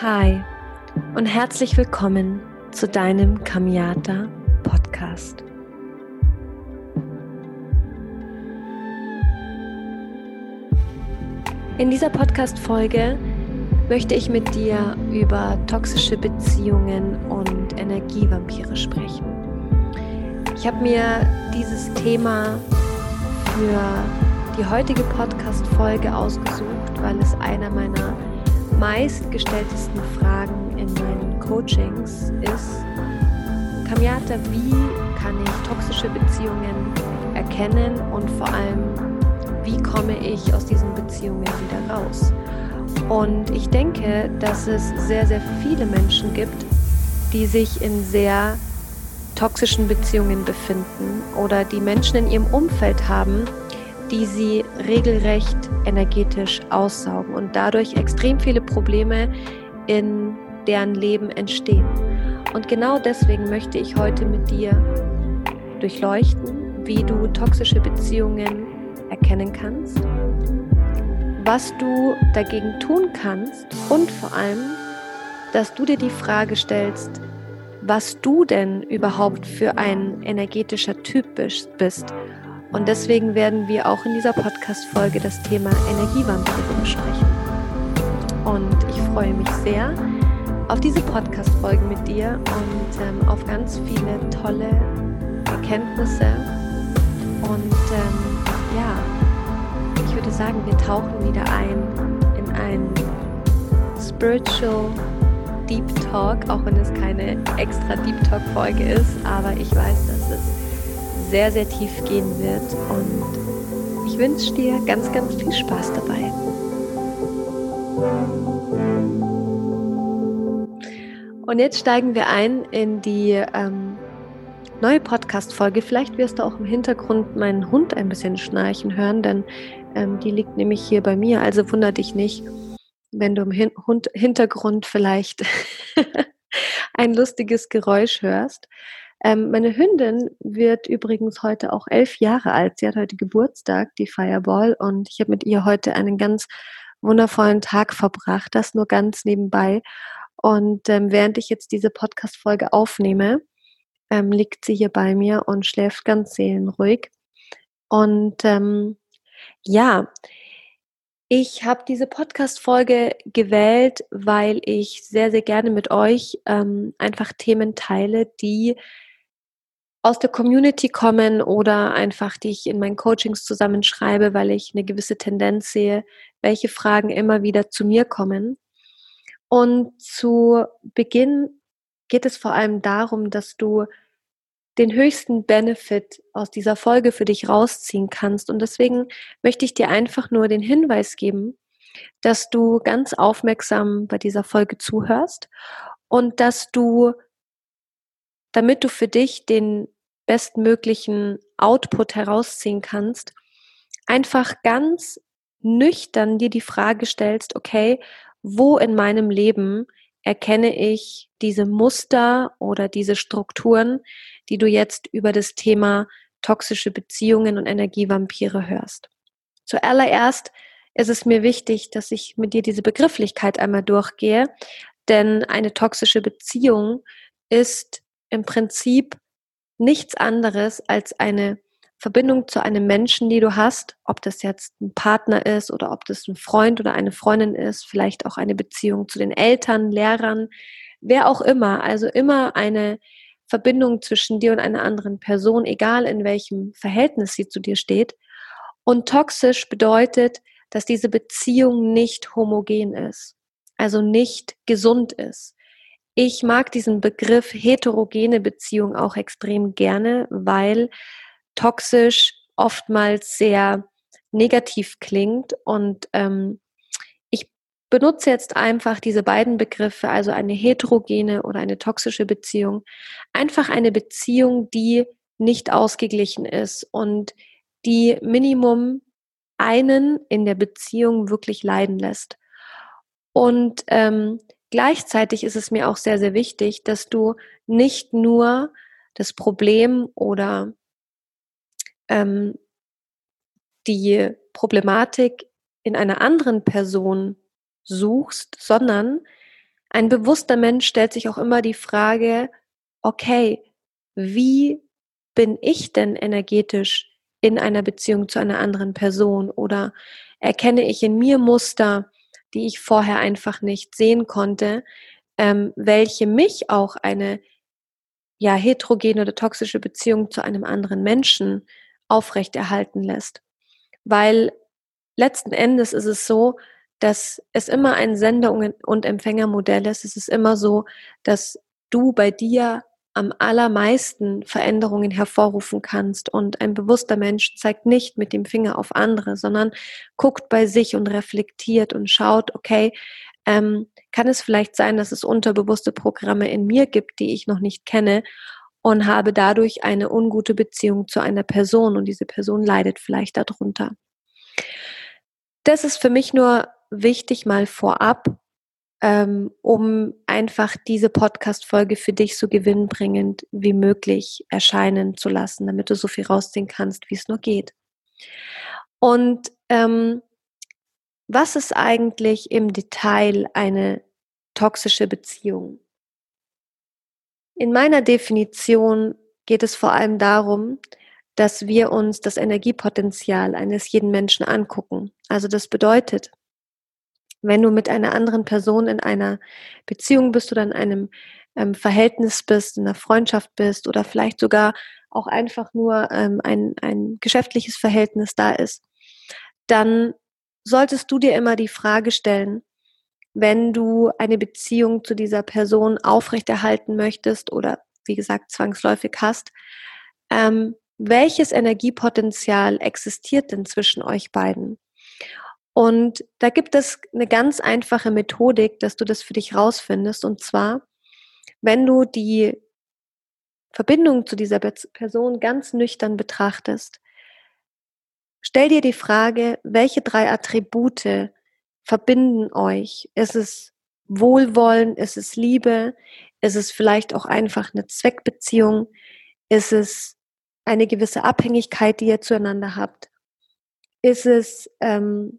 Hi und herzlich willkommen zu deinem Kamiata Podcast. In dieser Podcast-Folge möchte ich mit dir über toxische Beziehungen und Energievampire sprechen. Ich habe mir dieses Thema für die heutige Podcast-Folge ausgesucht, weil es einer meiner meistgestelltesten Fragen in meinen Coachings ist, Kamiata, wie kann ich toxische Beziehungen erkennen und vor allem, wie komme ich aus diesen Beziehungen wieder raus? Und ich denke, dass es sehr, sehr viele Menschen gibt, die sich in sehr toxischen Beziehungen befinden oder die Menschen in ihrem Umfeld haben, die sie regelrecht energetisch aussaugen und dadurch extrem viele Probleme in deren Leben entstehen. Und genau deswegen möchte ich heute mit dir durchleuchten, wie du toxische Beziehungen erkennen kannst, was du dagegen tun kannst und vor allem, dass du dir die Frage stellst, was du denn überhaupt für ein energetischer Typ bist und deswegen werden wir auch in dieser Podcast-Folge das Thema Energievampire besprechen. Und ich freue mich sehr auf diese Podcast-Folge mit dir und ähm, auf ganz viele tolle Erkenntnisse. Und ähm, ja, ich würde sagen, wir tauchen wieder ein in ein Spiritual Deep Talk, auch wenn es keine extra Deep Talk-Folge ist, aber ich weiß, dass es sehr, sehr tief gehen wird. Und ich wünsche dir ganz, ganz viel Spaß dabei. Und jetzt steigen wir ein in die ähm, neue Podcast-Folge. Vielleicht wirst du auch im Hintergrund meinen Hund ein bisschen schnarchen hören, denn ähm, die liegt nämlich hier bei mir. Also wundere dich nicht, wenn du im Hin Hund Hintergrund vielleicht ein lustiges Geräusch hörst. Ähm, meine Hündin wird übrigens heute auch elf Jahre alt. Sie hat heute Geburtstag, die Fireball, und ich habe mit ihr heute einen ganz wundervollen Tag verbracht. Das nur ganz nebenbei. Und ähm, während ich jetzt diese Podcast-Folge aufnehme, ähm, liegt sie hier bei mir und schläft ganz seelenruhig. Und ähm, ja, ich habe diese Podcast-Folge gewählt, weil ich sehr, sehr gerne mit euch ähm, einfach Themen teile, die aus der Community kommen oder einfach, die ich in meinen Coachings zusammenschreibe, weil ich eine gewisse Tendenz sehe, welche Fragen immer wieder zu mir kommen. Und zu Beginn geht es vor allem darum, dass du den höchsten Benefit aus dieser Folge für dich rausziehen kannst. Und deswegen möchte ich dir einfach nur den Hinweis geben, dass du ganz aufmerksam bei dieser Folge zuhörst und dass du damit du für dich den bestmöglichen Output herausziehen kannst, einfach ganz nüchtern dir die Frage stellst, okay, wo in meinem Leben erkenne ich diese Muster oder diese Strukturen, die du jetzt über das Thema toxische Beziehungen und Energievampire hörst. Zuallererst ist es mir wichtig, dass ich mit dir diese Begrifflichkeit einmal durchgehe, denn eine toxische Beziehung ist im Prinzip nichts anderes als eine Verbindung zu einem Menschen, die du hast, ob das jetzt ein Partner ist oder ob das ein Freund oder eine Freundin ist, vielleicht auch eine Beziehung zu den Eltern, Lehrern, wer auch immer. Also immer eine Verbindung zwischen dir und einer anderen Person, egal in welchem Verhältnis sie zu dir steht. Und toxisch bedeutet, dass diese Beziehung nicht homogen ist, also nicht gesund ist. Ich mag diesen Begriff heterogene Beziehung auch extrem gerne, weil toxisch oftmals sehr negativ klingt und ähm, ich benutze jetzt einfach diese beiden Begriffe, also eine heterogene oder eine toxische Beziehung, einfach eine Beziehung, die nicht ausgeglichen ist und die Minimum einen in der Beziehung wirklich leiden lässt. Und ähm, Gleichzeitig ist es mir auch sehr, sehr wichtig, dass du nicht nur das Problem oder ähm, die Problematik in einer anderen Person suchst, sondern ein bewusster Mensch stellt sich auch immer die Frage, okay, wie bin ich denn energetisch in einer Beziehung zu einer anderen Person oder erkenne ich in mir Muster, die ich vorher einfach nicht sehen konnte, ähm, welche mich auch eine ja heterogene oder toxische Beziehung zu einem anderen Menschen aufrechterhalten lässt. Weil letzten Endes ist es so, dass es immer ein Sender- und Empfängermodell ist. Es ist immer so, dass du bei dir am allermeisten Veränderungen hervorrufen kannst. Und ein bewusster Mensch zeigt nicht mit dem Finger auf andere, sondern guckt bei sich und reflektiert und schaut, okay, ähm, kann es vielleicht sein, dass es unterbewusste Programme in mir gibt, die ich noch nicht kenne und habe dadurch eine ungute Beziehung zu einer Person und diese Person leidet vielleicht darunter. Das ist für mich nur wichtig mal vorab, ähm, um einfach diese Podcast-Folge für dich so gewinnbringend wie möglich erscheinen zu lassen, damit du so viel rausziehen kannst, wie es nur geht. Und ähm, was ist eigentlich im Detail eine toxische Beziehung? In meiner Definition geht es vor allem darum, dass wir uns das Energiepotenzial eines jeden Menschen angucken. Also das bedeutet, wenn du mit einer anderen Person in einer Beziehung bist oder in einem ähm, Verhältnis bist, in einer Freundschaft bist oder vielleicht sogar auch einfach nur ähm, ein, ein geschäftliches Verhältnis da ist, dann solltest du dir immer die Frage stellen, wenn du eine Beziehung zu dieser Person aufrechterhalten möchtest oder wie gesagt zwangsläufig hast, ähm, welches Energiepotenzial existiert denn zwischen euch beiden? Und da gibt es eine ganz einfache Methodik, dass du das für dich rausfindest. Und zwar, wenn du die Verbindung zu dieser Person ganz nüchtern betrachtest, stell dir die Frage, welche drei Attribute verbinden euch? Ist es Wohlwollen? Ist es Liebe? Ist es vielleicht auch einfach eine Zweckbeziehung? Ist es eine gewisse Abhängigkeit, die ihr zueinander habt? Ist es ähm,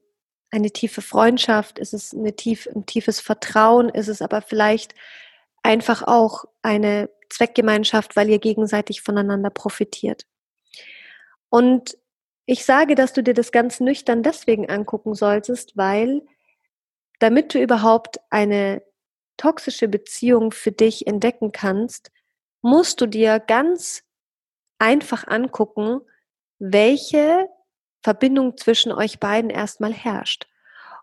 eine tiefe Freundschaft? Ist es eine tief, ein tiefes Vertrauen? Ist es aber vielleicht einfach auch eine Zweckgemeinschaft, weil ihr gegenseitig voneinander profitiert? Und ich sage, dass du dir das ganz nüchtern deswegen angucken solltest, weil damit du überhaupt eine toxische Beziehung für dich entdecken kannst, musst du dir ganz einfach angucken, welche Verbindung zwischen euch beiden erstmal herrscht.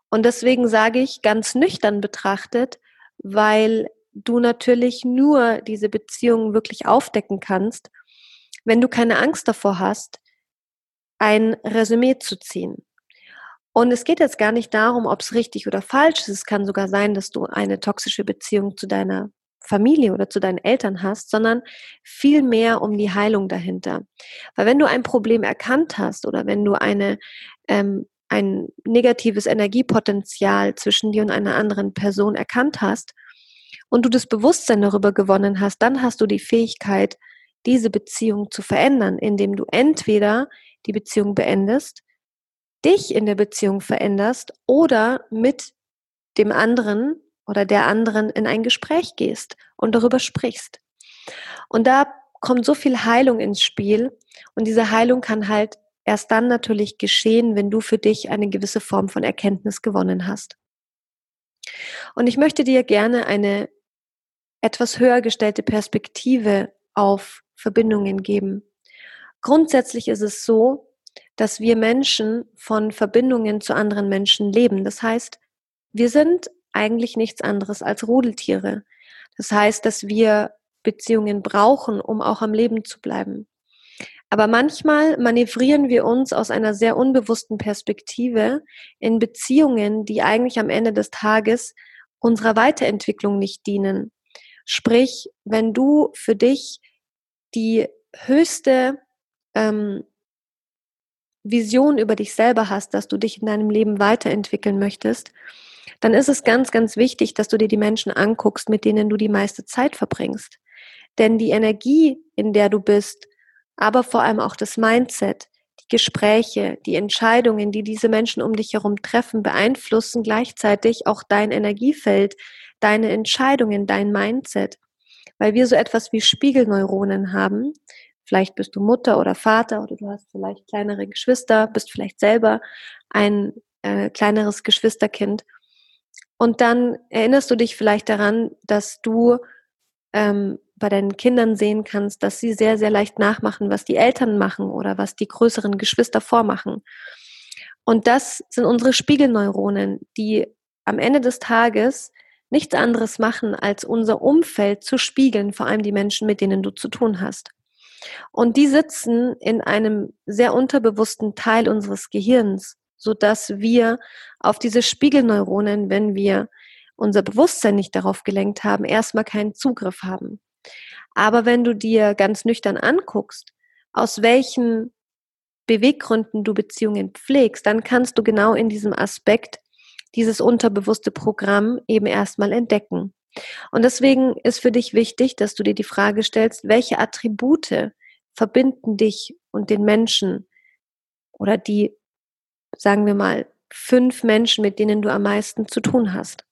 Und deswegen sage ich ganz nüchtern betrachtet, weil du natürlich nur diese Beziehung wirklich aufdecken kannst, wenn du keine Angst davor hast, ein Resümee zu ziehen. Und es geht jetzt gar nicht darum, ob es richtig oder falsch ist. Es kann sogar sein, dass du eine toxische Beziehung zu deiner Familie oder zu deinen Eltern hast, sondern viel mehr um die Heilung dahinter. Weil wenn du ein Problem erkannt hast oder wenn du eine, ähm, ein negatives Energiepotenzial zwischen dir und einer anderen Person erkannt hast und du das Bewusstsein darüber gewonnen hast, dann hast du die Fähigkeit, diese Beziehung zu verändern, indem du entweder die Beziehung beendest, dich in der Beziehung veränderst oder mit dem anderen oder der anderen in ein Gespräch gehst und darüber sprichst. Und da kommt so viel Heilung ins Spiel und diese Heilung kann halt erst dann natürlich geschehen, wenn du für dich eine gewisse Form von Erkenntnis gewonnen hast. Und ich möchte dir gerne eine etwas höher gestellte Perspektive auf Verbindungen geben. Grundsätzlich ist es so, dass wir Menschen von Verbindungen zu anderen Menschen leben. Das heißt, wir sind eigentlich nichts anderes als Rudeltiere. Das heißt, dass wir Beziehungen brauchen, um auch am Leben zu bleiben. Aber manchmal manövrieren wir uns aus einer sehr unbewussten Perspektive in Beziehungen, die eigentlich am Ende des Tages unserer Weiterentwicklung nicht dienen. Sprich, wenn du für dich die höchste ähm, Vision über dich selber hast, dass du dich in deinem Leben weiterentwickeln möchtest, dann ist es ganz, ganz wichtig, dass du dir die Menschen anguckst, mit denen du die meiste Zeit verbringst. Denn die Energie, in der du bist, aber vor allem auch das Mindset, die Gespräche, die Entscheidungen, die diese Menschen um dich herum treffen, beeinflussen gleichzeitig auch dein Energiefeld, deine Entscheidungen, dein Mindset, weil wir so etwas wie Spiegelneuronen haben. Vielleicht bist du Mutter oder Vater oder du hast vielleicht kleinere Geschwister, bist vielleicht selber ein äh, kleineres Geschwisterkind. Und dann erinnerst du dich vielleicht daran, dass du ähm, bei deinen Kindern sehen kannst, dass sie sehr, sehr leicht nachmachen, was die Eltern machen oder was die größeren Geschwister vormachen. Und das sind unsere Spiegelneuronen, die am Ende des Tages nichts anderes machen, als unser Umfeld zu spiegeln, vor allem die Menschen, mit denen du zu tun hast. Und die sitzen in einem sehr unterbewussten Teil unseres Gehirns, so dass wir auf diese Spiegelneuronen, wenn wir unser Bewusstsein nicht darauf gelenkt haben, erstmal keinen Zugriff haben. Aber wenn du dir ganz nüchtern anguckst, aus welchen Beweggründen du Beziehungen pflegst, dann kannst du genau in diesem Aspekt dieses unterbewusste Programm eben erstmal entdecken. Und deswegen ist für dich wichtig, dass du dir die Frage stellst, welche Attribute verbinden dich und den Menschen oder die, sagen wir mal, fünf Menschen, mit denen du am meisten zu tun hast.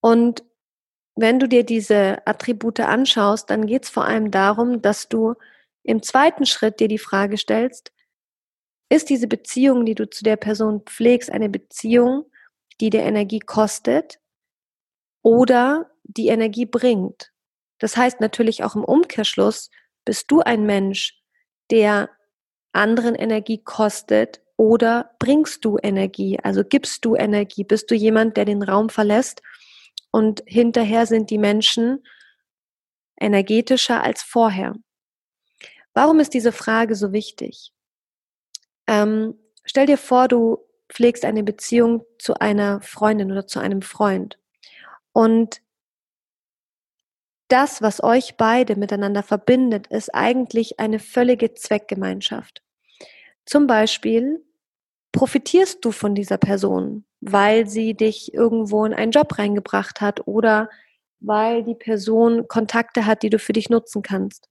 Und wenn du dir diese Attribute anschaust, dann geht es vor allem darum, dass du im zweiten Schritt dir die Frage stellst, ist diese Beziehung, die du zu der Person pflegst, eine Beziehung, die dir Energie kostet oder die Energie bringt? Das heißt natürlich auch im Umkehrschluss, bist du ein Mensch, der anderen Energie kostet oder bringst du Energie? Also gibst du Energie? Bist du jemand, der den Raum verlässt und hinterher sind die Menschen energetischer als vorher? Warum ist diese Frage so wichtig? Ähm, stell dir vor, du pflegst eine Beziehung zu einer Freundin oder zu einem Freund. Und das, was euch beide miteinander verbindet, ist eigentlich eine völlige Zweckgemeinschaft. Zum Beispiel profitierst du von dieser Person, weil sie dich irgendwo in einen Job reingebracht hat oder weil die Person Kontakte hat, die du für dich nutzen kannst.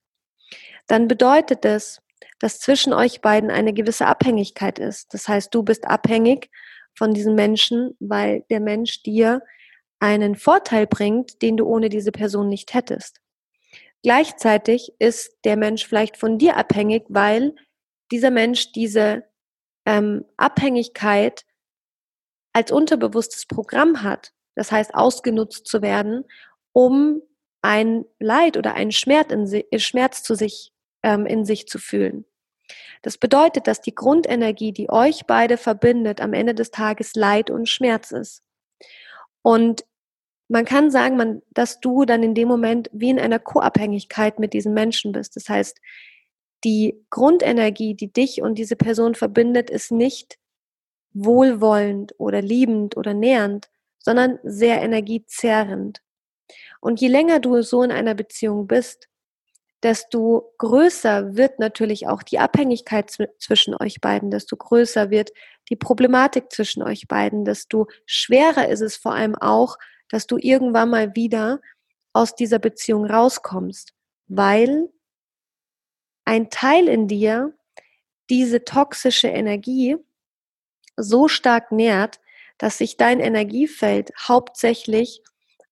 Dann bedeutet es, dass zwischen euch beiden eine gewisse Abhängigkeit ist. Das heißt, du bist abhängig von diesem Menschen, weil der Mensch dir einen Vorteil bringt, den du ohne diese Person nicht hättest. Gleichzeitig ist der Mensch vielleicht von dir abhängig, weil dieser Mensch diese ähm, Abhängigkeit als unterbewusstes Programm hat. Das heißt, ausgenutzt zu werden, um ein Leid oder einen Schmerz, in, Schmerz zu sich ähm, in sich zu fühlen. Das bedeutet, dass die Grundenergie, die euch beide verbindet, am Ende des Tages Leid und Schmerz ist. Und man kann sagen, man, dass du dann in dem Moment wie in einer Co-Abhängigkeit mit diesem Menschen bist. Das heißt, die Grundenergie, die dich und diese Person verbindet, ist nicht wohlwollend oder liebend oder nähernd, sondern sehr energiezerrend. Und je länger du so in einer Beziehung bist, desto größer wird natürlich auch die Abhängigkeit zwischen euch beiden, desto größer wird die Problematik zwischen euch beiden, desto schwerer ist es vor allem auch, dass du irgendwann mal wieder aus dieser Beziehung rauskommst, weil ein Teil in dir diese toxische Energie so stark nährt, dass sich dein Energiefeld hauptsächlich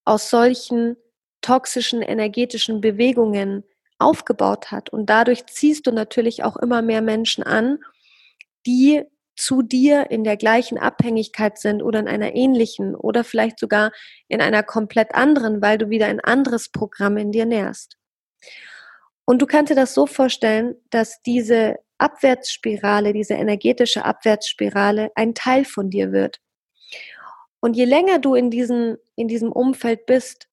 aus solchen toxischen energetischen Bewegungen aufgebaut hat. Und dadurch ziehst du natürlich auch immer mehr Menschen an, die zu dir in der gleichen Abhängigkeit sind oder in einer ähnlichen oder vielleicht sogar in einer komplett anderen, weil du wieder ein anderes Programm in dir nährst. Und du kannst dir das so vorstellen, dass diese Abwärtsspirale, diese energetische Abwärtsspirale ein Teil von dir wird. Und je länger du in, diesen, in diesem Umfeld bist,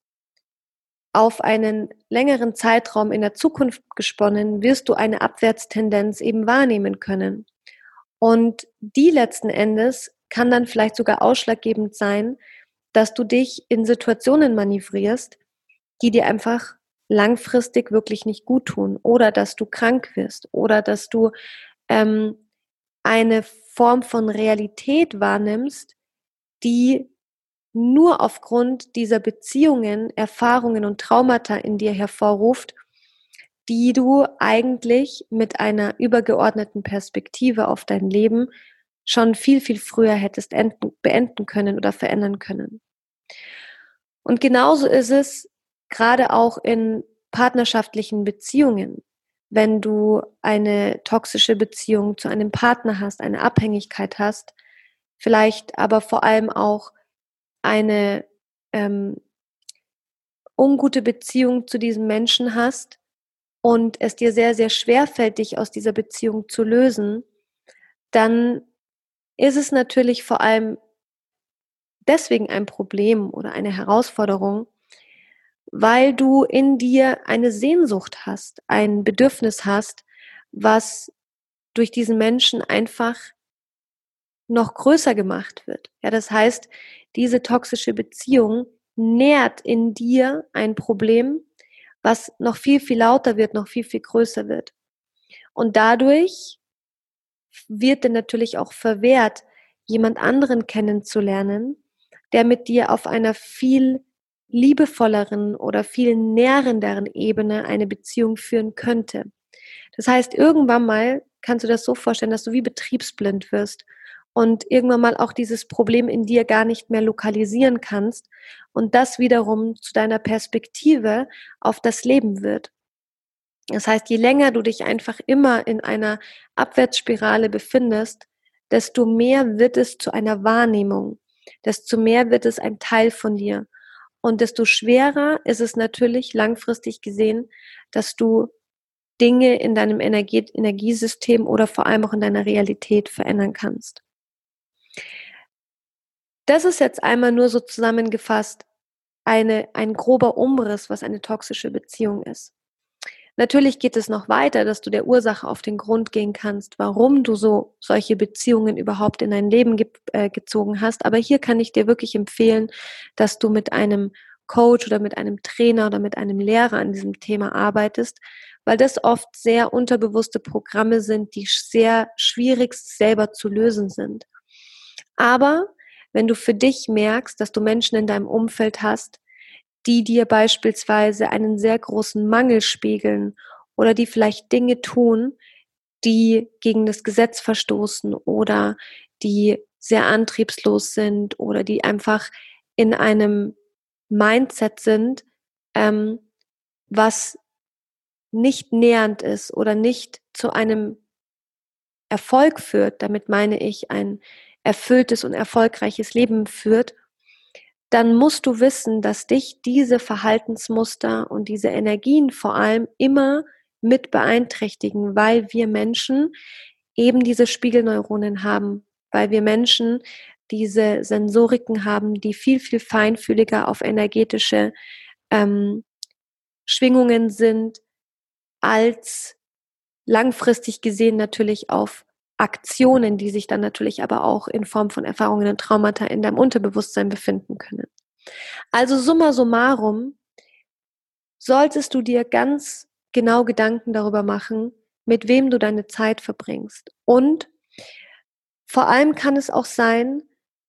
auf einen längeren Zeitraum in der Zukunft gesponnen, wirst du eine Abwärtstendenz eben wahrnehmen können. Und die letzten Endes kann dann vielleicht sogar ausschlaggebend sein, dass du dich in Situationen manövrierst, die dir einfach langfristig wirklich nicht gut tun oder dass du krank wirst oder dass du ähm, eine Form von Realität wahrnimmst, die nur aufgrund dieser Beziehungen, Erfahrungen und Traumata in dir hervorruft, die du eigentlich mit einer übergeordneten Perspektive auf dein Leben schon viel, viel früher hättest enden, beenden können oder verändern können. Und genauso ist es gerade auch in partnerschaftlichen Beziehungen. Wenn du eine toxische Beziehung zu einem Partner hast, eine Abhängigkeit hast, vielleicht aber vor allem auch eine ähm, ungute Beziehung zu diesem Menschen hast und es dir sehr, sehr schwer fällt, dich aus dieser Beziehung zu lösen, dann ist es natürlich vor allem deswegen ein Problem oder eine Herausforderung, weil du in dir eine Sehnsucht hast, ein Bedürfnis hast, was durch diesen Menschen einfach noch größer gemacht wird. Ja, das heißt, diese toxische Beziehung nährt in dir ein Problem, was noch viel, viel lauter wird, noch viel, viel größer wird. Und dadurch wird dann natürlich auch verwehrt, jemand anderen kennenzulernen, der mit dir auf einer viel liebevolleren oder viel nährenderen Ebene eine Beziehung führen könnte. Das heißt, irgendwann mal kannst du das so vorstellen, dass du wie betriebsblind wirst und irgendwann mal auch dieses Problem in dir gar nicht mehr lokalisieren kannst und das wiederum zu deiner Perspektive auf das Leben wird. Das heißt, je länger du dich einfach immer in einer Abwärtsspirale befindest, desto mehr wird es zu einer Wahrnehmung, desto mehr wird es ein Teil von dir. Und desto schwerer ist es natürlich langfristig gesehen, dass du Dinge in deinem Energie Energiesystem oder vor allem auch in deiner Realität verändern kannst. Das ist jetzt einmal nur so zusammengefasst eine, ein grober Umriss, was eine toxische Beziehung ist. Natürlich geht es noch weiter, dass du der Ursache auf den Grund gehen kannst, warum du so solche Beziehungen überhaupt in dein Leben ge äh, gezogen hast. Aber hier kann ich dir wirklich empfehlen, dass du mit einem Coach oder mit einem Trainer oder mit einem Lehrer an diesem Thema arbeitest, weil das oft sehr unterbewusste Programme sind, die sehr schwierig selber zu lösen sind. Aber wenn du für dich merkst, dass du Menschen in deinem Umfeld hast, die dir beispielsweise einen sehr großen Mangel spiegeln oder die vielleicht Dinge tun, die gegen das Gesetz verstoßen oder die sehr antriebslos sind oder die einfach in einem Mindset sind, ähm, was nicht nähernd ist oder nicht zu einem Erfolg führt, damit meine ich ein erfülltes und erfolgreiches Leben führt, dann musst du wissen, dass dich diese Verhaltensmuster und diese Energien vor allem immer mit beeinträchtigen, weil wir Menschen eben diese Spiegelneuronen haben, weil wir Menschen diese Sensoriken haben, die viel, viel feinfühliger auf energetische ähm, Schwingungen sind, als langfristig gesehen natürlich auf Aktionen, die sich dann natürlich aber auch in Form von Erfahrungen und Traumata in deinem Unterbewusstsein befinden können. Also summa summarum solltest du dir ganz genau Gedanken darüber machen, mit wem du deine Zeit verbringst. Und vor allem kann es auch sein,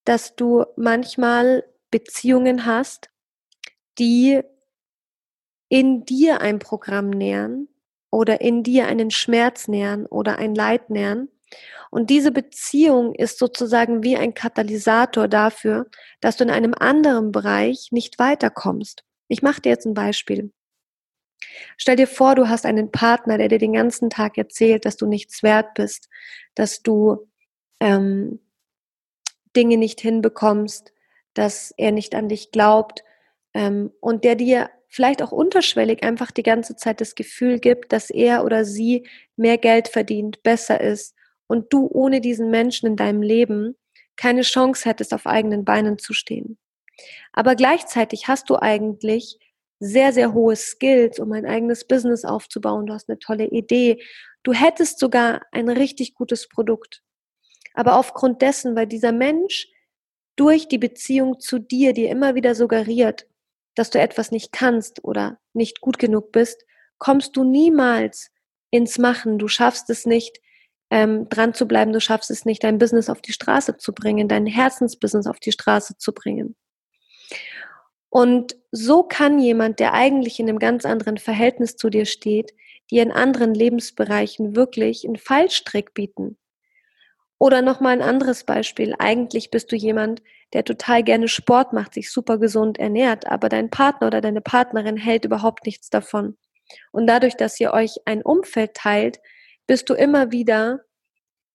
dass du manchmal Beziehungen hast, die in dir ein Programm nähern oder in dir einen Schmerz nähern oder ein Leid nähern und diese Beziehung ist sozusagen wie ein Katalysator dafür, dass du in einem anderen Bereich nicht weiterkommst. Ich mache dir jetzt ein Beispiel. Stell dir vor, du hast einen Partner, der dir den ganzen Tag erzählt, dass du nichts wert bist, dass du ähm, Dinge nicht hinbekommst, dass er nicht an dich glaubt ähm, und der dir vielleicht auch unterschwellig einfach die ganze Zeit das Gefühl gibt, dass er oder sie mehr Geld verdient, besser ist und du ohne diesen Menschen in deinem Leben keine Chance hättest, auf eigenen Beinen zu stehen. Aber gleichzeitig hast du eigentlich sehr, sehr hohe Skills, um ein eigenes Business aufzubauen. Du hast eine tolle Idee. Du hättest sogar ein richtig gutes Produkt. Aber aufgrund dessen, weil dieser Mensch durch die Beziehung zu dir dir immer wieder suggeriert, dass du etwas nicht kannst oder nicht gut genug bist, kommst du niemals ins Machen. Du schaffst es nicht, ähm, dran zu bleiben, du schaffst es nicht, dein Business auf die Straße zu bringen, dein Herzensbusiness auf die Straße zu bringen. Und so kann jemand, der eigentlich in einem ganz anderen Verhältnis zu dir steht, dir in anderen Lebensbereichen wirklich einen Fallstrick bieten. Oder nochmal ein anderes Beispiel. Eigentlich bist du jemand, der total gerne Sport macht, sich super gesund ernährt, aber dein Partner oder deine Partnerin hält überhaupt nichts davon. Und dadurch, dass ihr euch ein Umfeld teilt, bist du immer wieder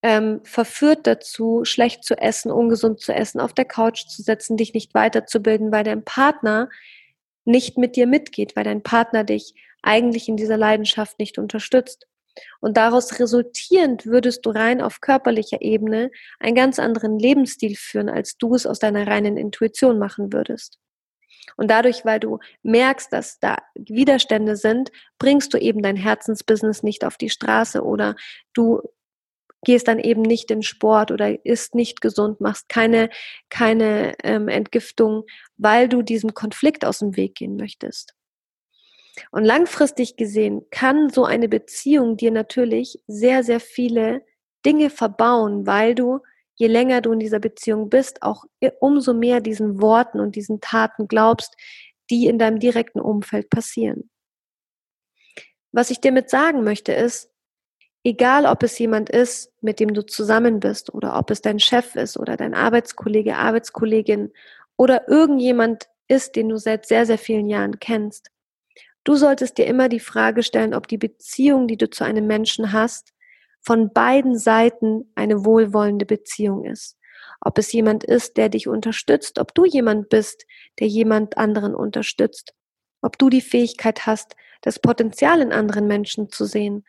ähm, verführt dazu, schlecht zu essen, ungesund zu essen, auf der Couch zu setzen, dich nicht weiterzubilden, weil dein Partner nicht mit dir mitgeht, weil dein Partner dich eigentlich in dieser Leidenschaft nicht unterstützt. Und daraus resultierend würdest du rein auf körperlicher Ebene einen ganz anderen Lebensstil führen, als du es aus deiner reinen Intuition machen würdest. Und dadurch, weil du merkst, dass da Widerstände sind, bringst du eben dein Herzensbusiness nicht auf die Straße oder du gehst dann eben nicht in Sport oder isst nicht gesund, machst keine, keine ähm, Entgiftung, weil du diesem Konflikt aus dem Weg gehen möchtest. Und langfristig gesehen kann so eine Beziehung dir natürlich sehr, sehr viele Dinge verbauen, weil du, je länger du in dieser Beziehung bist, auch umso mehr diesen Worten und diesen Taten glaubst, die in deinem direkten Umfeld passieren. Was ich dir mit sagen möchte ist, egal ob es jemand ist, mit dem du zusammen bist oder ob es dein Chef ist oder dein Arbeitskollege, Arbeitskollegin oder irgendjemand ist, den du seit sehr, sehr vielen Jahren kennst, Du solltest dir immer die Frage stellen, ob die Beziehung, die du zu einem Menschen hast, von beiden Seiten eine wohlwollende Beziehung ist. Ob es jemand ist, der dich unterstützt, ob du jemand bist, der jemand anderen unterstützt, ob du die Fähigkeit hast, das Potenzial in anderen Menschen zu sehen,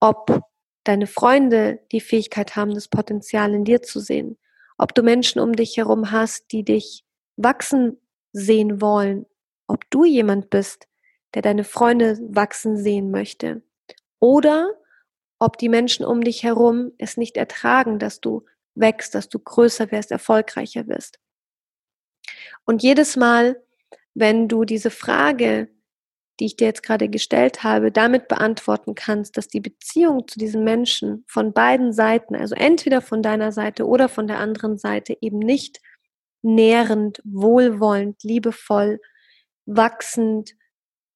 ob deine Freunde die Fähigkeit haben, das Potenzial in dir zu sehen, ob du Menschen um dich herum hast, die dich wachsen sehen wollen, ob du jemand bist, der deine Freunde wachsen sehen möchte. Oder ob die Menschen um dich herum es nicht ertragen, dass du wächst, dass du größer wirst, erfolgreicher wirst. Und jedes Mal, wenn du diese Frage, die ich dir jetzt gerade gestellt habe, damit beantworten kannst, dass die Beziehung zu diesen Menschen von beiden Seiten, also entweder von deiner Seite oder von der anderen Seite, eben nicht nährend, wohlwollend, liebevoll, wachsend,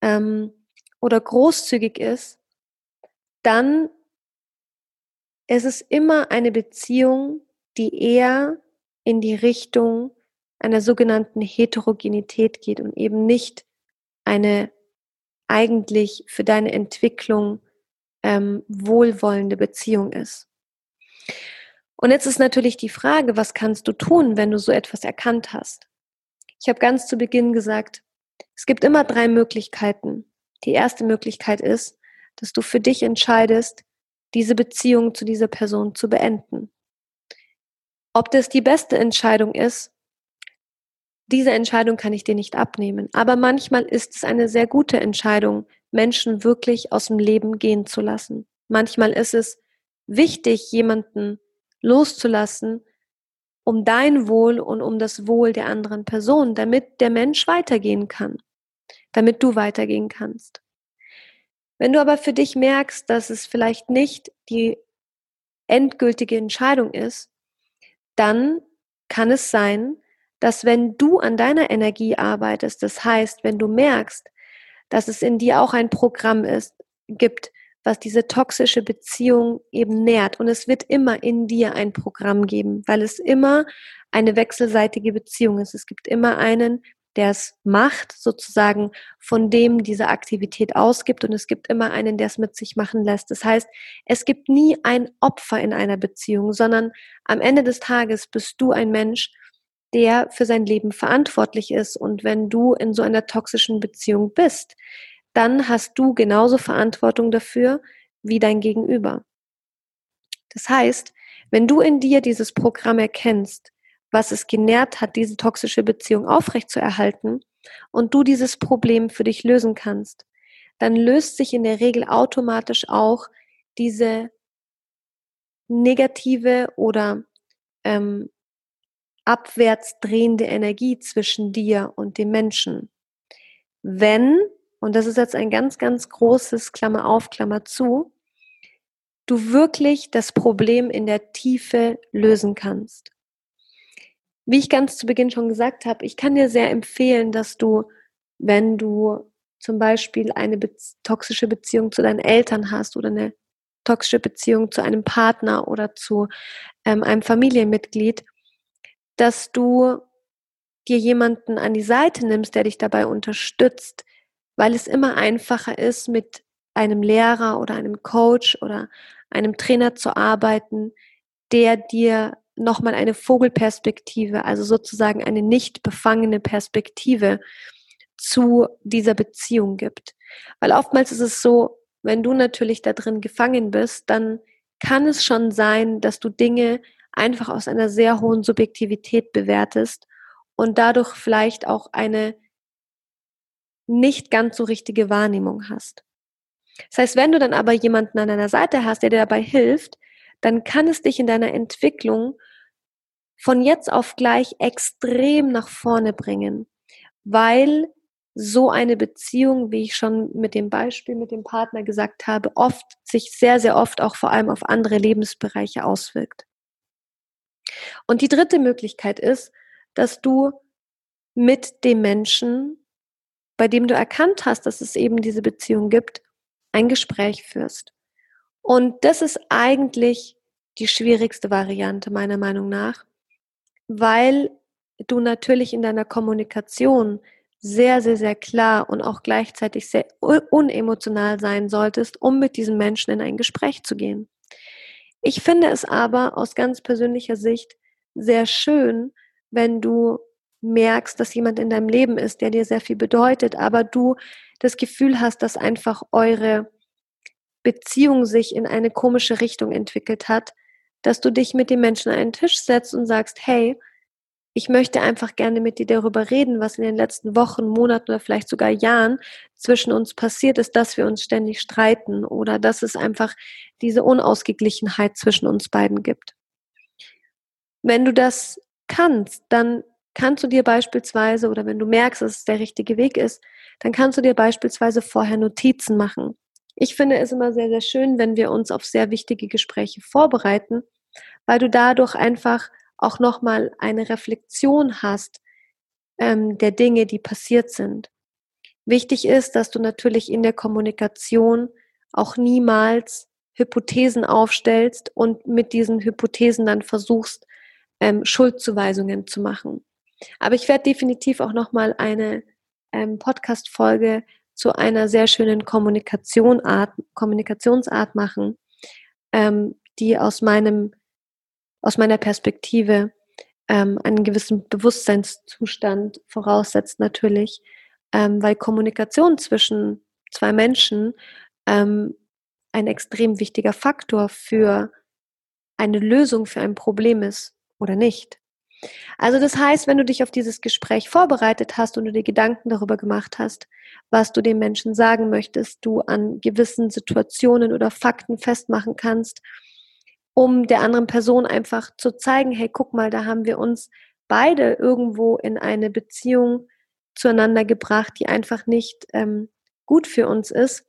ähm, oder großzügig ist, dann ist es immer eine Beziehung, die eher in die Richtung einer sogenannten Heterogenität geht und eben nicht eine eigentlich für deine Entwicklung ähm, wohlwollende Beziehung ist. Und jetzt ist natürlich die Frage, was kannst du tun, wenn du so etwas erkannt hast? Ich habe ganz zu Beginn gesagt, es gibt immer drei Möglichkeiten. Die erste Möglichkeit ist, dass du für dich entscheidest, diese Beziehung zu dieser Person zu beenden. Ob das die beste Entscheidung ist, diese Entscheidung kann ich dir nicht abnehmen. Aber manchmal ist es eine sehr gute Entscheidung, Menschen wirklich aus dem Leben gehen zu lassen. Manchmal ist es wichtig, jemanden loszulassen, um dein Wohl und um das Wohl der anderen Person, damit der Mensch weitergehen kann, damit du weitergehen kannst. Wenn du aber für dich merkst, dass es vielleicht nicht die endgültige Entscheidung ist, dann kann es sein, dass wenn du an deiner Energie arbeitest, das heißt, wenn du merkst, dass es in dir auch ein Programm ist, gibt, was diese toxische Beziehung eben nährt. Und es wird immer in dir ein Programm geben, weil es immer eine wechselseitige Beziehung ist. Es gibt immer einen, der es macht, sozusagen von dem diese Aktivität ausgibt und es gibt immer einen, der es mit sich machen lässt. Das heißt, es gibt nie ein Opfer in einer Beziehung, sondern am Ende des Tages bist du ein Mensch, der für sein Leben verantwortlich ist. Und wenn du in so einer toxischen Beziehung bist, dann hast du genauso Verantwortung dafür wie dein Gegenüber. Das heißt, wenn du in dir dieses Programm erkennst, was es genährt hat, diese toxische Beziehung aufrechtzuerhalten und du dieses Problem für dich lösen kannst, dann löst sich in der Regel automatisch auch diese negative oder ähm, abwärts drehende Energie zwischen dir und dem Menschen. Wenn und das ist jetzt ein ganz, ganz großes Klammer auf, Klammer zu, du wirklich das Problem in der Tiefe lösen kannst. Wie ich ganz zu Beginn schon gesagt habe, ich kann dir sehr empfehlen, dass du, wenn du zum Beispiel eine be toxische Beziehung zu deinen Eltern hast oder eine toxische Beziehung zu einem Partner oder zu ähm, einem Familienmitglied, dass du dir jemanden an die Seite nimmst, der dich dabei unterstützt, weil es immer einfacher ist, mit einem Lehrer oder einem Coach oder einem Trainer zu arbeiten, der dir nochmal eine Vogelperspektive, also sozusagen eine nicht befangene Perspektive zu dieser Beziehung gibt. Weil oftmals ist es so, wenn du natürlich da drin gefangen bist, dann kann es schon sein, dass du Dinge einfach aus einer sehr hohen Subjektivität bewertest und dadurch vielleicht auch eine nicht ganz so richtige Wahrnehmung hast. Das heißt, wenn du dann aber jemanden an deiner Seite hast, der dir dabei hilft, dann kann es dich in deiner Entwicklung von jetzt auf gleich extrem nach vorne bringen, weil so eine Beziehung, wie ich schon mit dem Beispiel mit dem Partner gesagt habe, oft sich sehr, sehr oft auch vor allem auf andere Lebensbereiche auswirkt. Und die dritte Möglichkeit ist, dass du mit dem Menschen, bei dem du erkannt hast, dass es eben diese Beziehung gibt, ein Gespräch führst. Und das ist eigentlich die schwierigste Variante meiner Meinung nach, weil du natürlich in deiner Kommunikation sehr, sehr, sehr klar und auch gleichzeitig sehr unemotional sein solltest, um mit diesem Menschen in ein Gespräch zu gehen. Ich finde es aber aus ganz persönlicher Sicht sehr schön, wenn du merkst, dass jemand in deinem Leben ist, der dir sehr viel bedeutet, aber du das Gefühl hast, dass einfach eure Beziehung sich in eine komische Richtung entwickelt hat, dass du dich mit dem Menschen an einen Tisch setzt und sagst, hey, ich möchte einfach gerne mit dir darüber reden, was in den letzten Wochen, Monaten oder vielleicht sogar Jahren zwischen uns passiert ist, dass wir uns ständig streiten oder dass es einfach diese Unausgeglichenheit zwischen uns beiden gibt. Wenn du das kannst, dann kannst du dir beispielsweise, oder wenn du merkst, dass es der richtige Weg ist, dann kannst du dir beispielsweise vorher Notizen machen. Ich finde es immer sehr, sehr schön, wenn wir uns auf sehr wichtige Gespräche vorbereiten, weil du dadurch einfach auch nochmal eine Reflexion hast ähm, der Dinge, die passiert sind. Wichtig ist, dass du natürlich in der Kommunikation auch niemals Hypothesen aufstellst und mit diesen Hypothesen dann versuchst, ähm, Schuldzuweisungen zu machen. Aber ich werde definitiv auch nochmal eine ähm, Podcast-Folge zu einer sehr schönen Kommunikation Art, Kommunikationsart machen, ähm, die aus meinem, aus meiner Perspektive ähm, einen gewissen Bewusstseinszustand voraussetzt natürlich, ähm, weil Kommunikation zwischen zwei Menschen ähm, ein extrem wichtiger Faktor für eine Lösung für ein Problem ist oder nicht. Also das heißt, wenn du dich auf dieses Gespräch vorbereitet hast und du dir Gedanken darüber gemacht hast, was du den Menschen sagen möchtest, du an gewissen Situationen oder Fakten festmachen kannst, um der anderen Person einfach zu zeigen, hey, guck mal, da haben wir uns beide irgendwo in eine Beziehung zueinander gebracht, die einfach nicht ähm, gut für uns ist,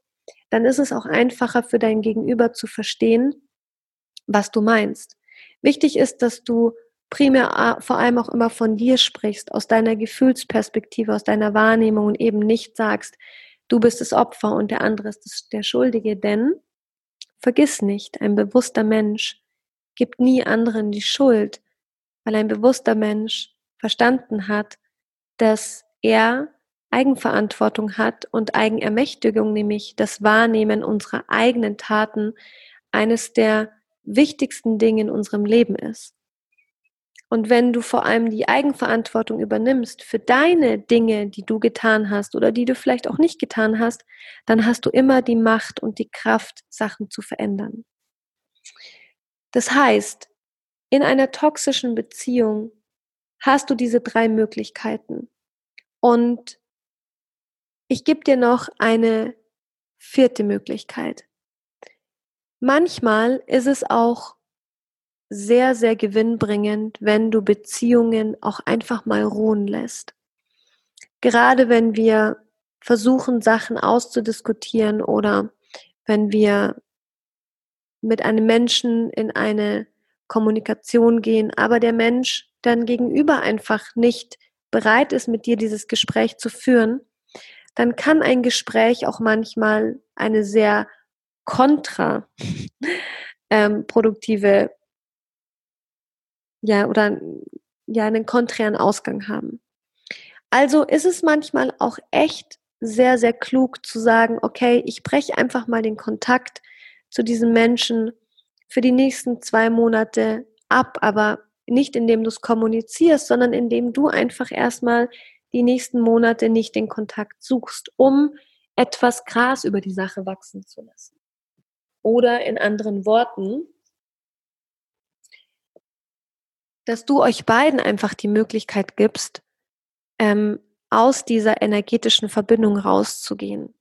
dann ist es auch einfacher für dein Gegenüber zu verstehen, was du meinst. Wichtig ist, dass du primär vor allem auch immer von dir sprichst, aus deiner Gefühlsperspektive, aus deiner Wahrnehmung und eben nicht sagst, du bist das Opfer und der andere ist der Schuldige, denn vergiss nicht, ein bewusster Mensch gibt nie anderen die Schuld, weil ein bewusster Mensch verstanden hat, dass er Eigenverantwortung hat und Eigenermächtigung, nämlich das Wahrnehmen unserer eigenen Taten, eines der wichtigsten Dinge in unserem Leben ist. Und wenn du vor allem die Eigenverantwortung übernimmst für deine Dinge, die du getan hast oder die du vielleicht auch nicht getan hast, dann hast du immer die Macht und die Kraft, Sachen zu verändern. Das heißt, in einer toxischen Beziehung hast du diese drei Möglichkeiten. Und ich gebe dir noch eine vierte Möglichkeit. Manchmal ist es auch sehr, sehr gewinnbringend, wenn du Beziehungen auch einfach mal ruhen lässt. Gerade wenn wir versuchen, Sachen auszudiskutieren oder wenn wir mit einem Menschen in eine Kommunikation gehen, aber der Mensch dann gegenüber einfach nicht bereit ist, mit dir dieses Gespräch zu führen, dann kann ein Gespräch auch manchmal eine sehr kontraproduktive ähm, ja, oder ja, einen konträren Ausgang haben. Also ist es manchmal auch echt sehr, sehr klug zu sagen, okay, ich breche einfach mal den Kontakt zu diesem Menschen für die nächsten zwei Monate ab, aber nicht indem du es kommunizierst, sondern indem du einfach erstmal die nächsten Monate nicht den Kontakt suchst, um etwas Gras über die Sache wachsen zu lassen. Oder in anderen Worten, dass du euch beiden einfach die Möglichkeit gibst, ähm, aus dieser energetischen Verbindung rauszugehen.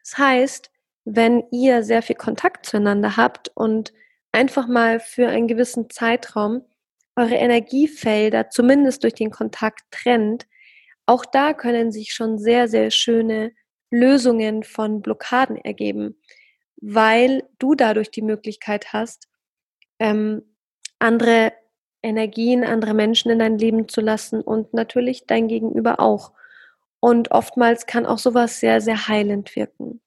Das heißt, wenn ihr sehr viel Kontakt zueinander habt und einfach mal für einen gewissen Zeitraum eure Energiefelder zumindest durch den Kontakt trennt, auch da können sich schon sehr, sehr schöne Lösungen von Blockaden ergeben, weil du dadurch die Möglichkeit hast, ähm, andere Energien, andere Menschen in dein Leben zu lassen und natürlich dein Gegenüber auch. Und oftmals kann auch sowas sehr, sehr heilend wirken.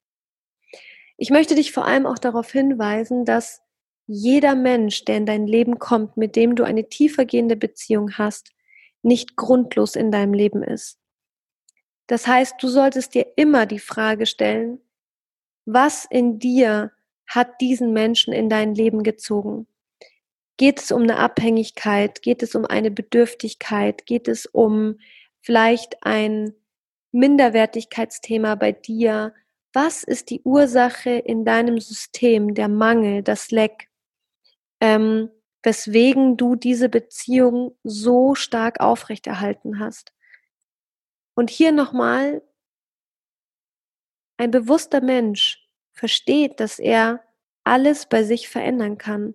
Ich möchte dich vor allem auch darauf hinweisen, dass jeder Mensch, der in dein Leben kommt, mit dem du eine tiefergehende Beziehung hast, nicht grundlos in deinem Leben ist. Das heißt, du solltest dir immer die Frage stellen, was in dir hat diesen Menschen in dein Leben gezogen? Geht es um eine Abhängigkeit? Geht es um eine Bedürftigkeit? Geht es um vielleicht ein Minderwertigkeitsthema bei dir? Was ist die Ursache in deinem System, der Mangel, das Leck, ähm, weswegen du diese Beziehung so stark aufrechterhalten hast? Und hier nochmal, ein bewusster Mensch versteht, dass er alles bei sich verändern kann.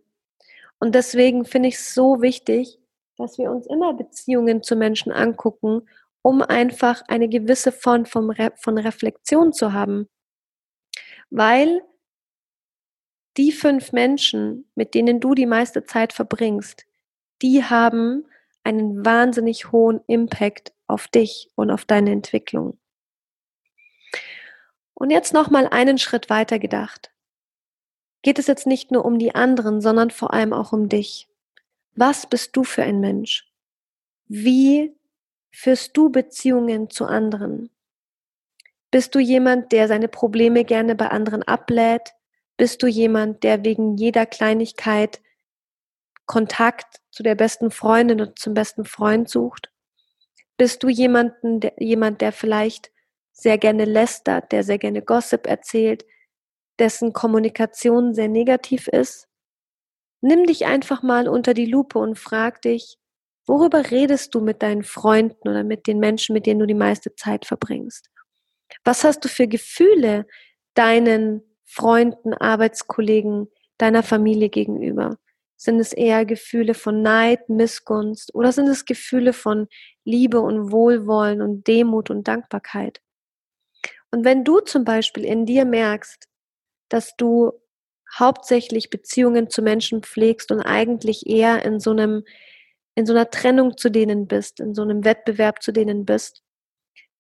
Und deswegen finde ich es so wichtig, dass wir uns immer Beziehungen zu Menschen angucken, um einfach eine gewisse Form von, Re von Reflexion zu haben. Weil die fünf Menschen, mit denen du die meiste Zeit verbringst, die haben einen wahnsinnig hohen Impact auf dich und auf deine Entwicklung. Und jetzt noch mal einen Schritt weiter gedacht geht es jetzt nicht nur um die anderen, sondern vor allem auch um dich. Was bist du für ein Mensch? Wie führst du Beziehungen zu anderen? Bist du jemand, der seine Probleme gerne bei anderen ablädt? Bist du jemand, der wegen jeder Kleinigkeit Kontakt zu der besten Freundin oder zum besten Freund sucht? Bist du jemanden, der, jemand, der vielleicht sehr gerne lästert, der sehr gerne Gossip erzählt, dessen Kommunikation sehr negativ ist, nimm dich einfach mal unter die Lupe und frag dich, worüber redest du mit deinen Freunden oder mit den Menschen, mit denen du die meiste Zeit verbringst? Was hast du für Gefühle deinen Freunden, Arbeitskollegen, deiner Familie gegenüber? Sind es eher Gefühle von Neid, Missgunst oder sind es Gefühle von Liebe und Wohlwollen und Demut und Dankbarkeit? Und wenn du zum Beispiel in dir merkst, dass du hauptsächlich Beziehungen zu Menschen pflegst und eigentlich eher in so einem, in so einer Trennung zu denen bist, in so einem Wettbewerb zu denen bist,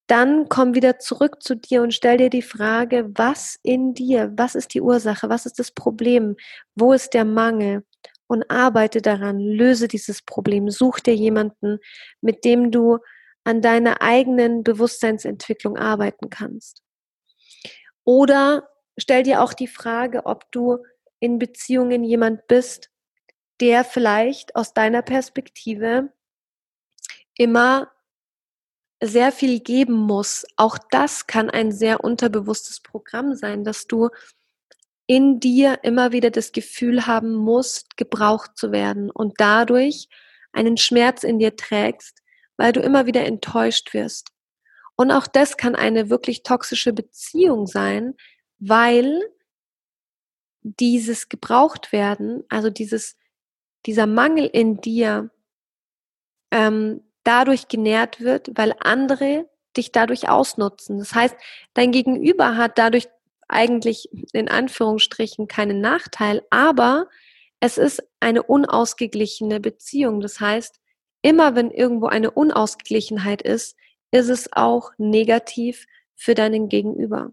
dann komm wieder zurück zu dir und stell dir die Frage, was in dir, was ist die Ursache, was ist das Problem, wo ist der Mangel? Und arbeite daran, löse dieses Problem, such dir jemanden, mit dem du an deiner eigenen Bewusstseinsentwicklung arbeiten kannst. Oder stell dir auch die Frage, ob du in Beziehungen jemand bist, der vielleicht aus deiner Perspektive immer sehr viel geben muss. Auch das kann ein sehr unterbewusstes Programm sein, dass du in dir immer wieder das Gefühl haben musst, gebraucht zu werden und dadurch einen Schmerz in dir trägst, weil du immer wieder enttäuscht wirst. Und auch das kann eine wirklich toxische Beziehung sein, weil dieses gebraucht werden, also dieses, dieser Mangel in dir ähm, dadurch genährt wird, weil andere dich dadurch ausnutzen. Das heißt, dein Gegenüber hat dadurch eigentlich in Anführungsstrichen keinen Nachteil, aber es ist eine unausgeglichene Beziehung. Das heißt, immer wenn irgendwo eine Unausgeglichenheit ist, ist es auch negativ für deinen Gegenüber.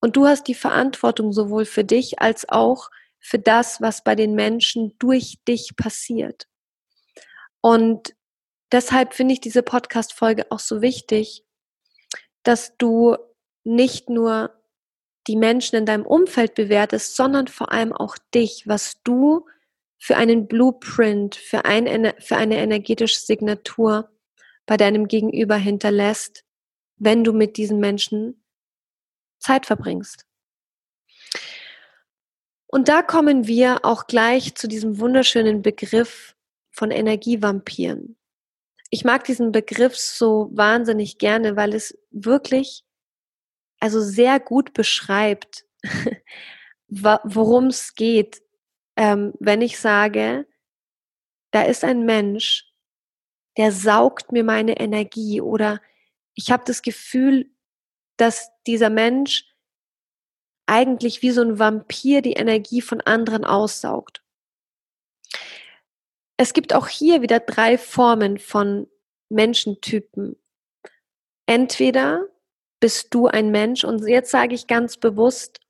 Und du hast die Verantwortung sowohl für dich als auch für das, was bei den Menschen durch dich passiert. Und deshalb finde ich diese Podcast-Folge auch so wichtig, dass du nicht nur die Menschen in deinem Umfeld bewertest, sondern vor allem auch dich, was du für einen Blueprint, für, ein, für eine energetische Signatur bei deinem Gegenüber hinterlässt, wenn du mit diesen Menschen Zeit verbringst. Und da kommen wir auch gleich zu diesem wunderschönen Begriff von Energievampiren. Ich mag diesen Begriff so wahnsinnig gerne, weil es wirklich also sehr gut beschreibt, worum es geht, ähm, wenn ich sage, da ist ein Mensch, der saugt mir meine Energie oder ich habe das Gefühl, dass dieser Mensch eigentlich wie so ein Vampir die Energie von anderen aussaugt. Es gibt auch hier wieder drei Formen von Menschentypen. Entweder bist du ein Mensch und jetzt sage ich ganz bewusst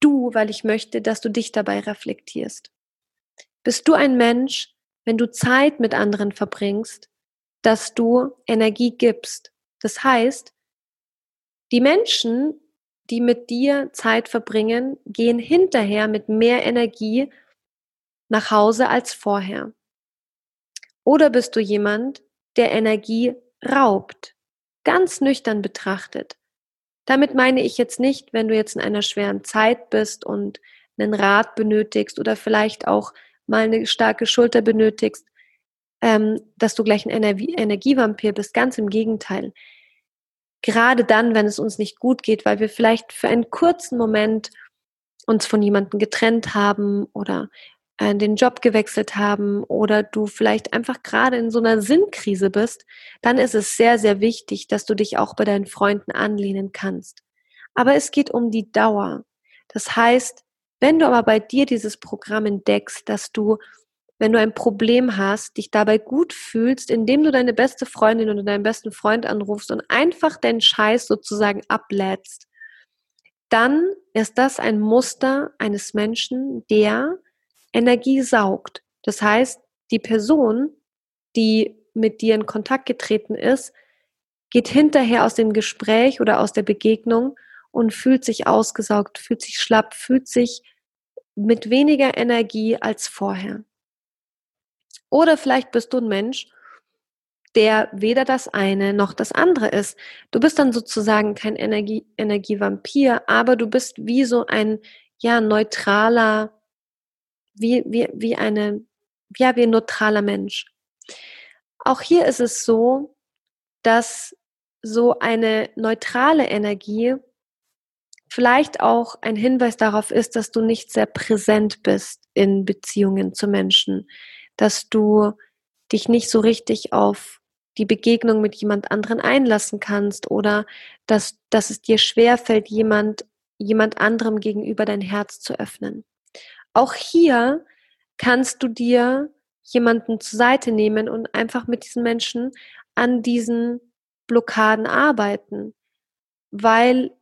du, weil ich möchte, dass du dich dabei reflektierst. Bist du ein Mensch, wenn du Zeit mit anderen verbringst, dass du Energie gibst? Das heißt, die Menschen, die mit dir Zeit verbringen, gehen hinterher mit mehr Energie nach Hause als vorher. Oder bist du jemand, der Energie raubt, ganz nüchtern betrachtet? Damit meine ich jetzt nicht, wenn du jetzt in einer schweren Zeit bist und einen Rat benötigst oder vielleicht auch mal eine starke Schulter benötigst, ähm, dass du gleich ein Energie Energievampir bist. Ganz im Gegenteil. Gerade dann, wenn es uns nicht gut geht, weil wir vielleicht für einen kurzen Moment uns von jemandem getrennt haben oder äh, den Job gewechselt haben oder du vielleicht einfach gerade in so einer Sinnkrise bist, dann ist es sehr, sehr wichtig, dass du dich auch bei deinen Freunden anlehnen kannst. Aber es geht um die Dauer. Das heißt, wenn du aber bei dir dieses Programm entdeckst, dass du, wenn du ein Problem hast, dich dabei gut fühlst, indem du deine beste Freundin oder deinen besten Freund anrufst und einfach deinen Scheiß sozusagen ablädst, dann ist das ein Muster eines Menschen, der Energie saugt. Das heißt, die Person, die mit dir in Kontakt getreten ist, geht hinterher aus dem Gespräch oder aus der Begegnung und fühlt sich ausgesaugt, fühlt sich schlapp, fühlt sich mit weniger Energie als vorher. Oder vielleicht bist du ein Mensch, der weder das eine noch das andere ist. Du bist dann sozusagen kein Energie, Energievampir, aber du bist wie so ein ja neutraler wie, wie, wie eine, ja, wie ein neutraler Mensch. Auch hier ist es so, dass so eine neutrale Energie vielleicht auch ein Hinweis darauf ist, dass du nicht sehr präsent bist in Beziehungen zu Menschen, dass du dich nicht so richtig auf die Begegnung mit jemand anderen einlassen kannst oder dass, dass es dir schwerfällt, jemand, jemand anderem gegenüber dein Herz zu öffnen. Auch hier kannst du dir jemanden zur Seite nehmen und einfach mit diesen Menschen an diesen Blockaden arbeiten. Weil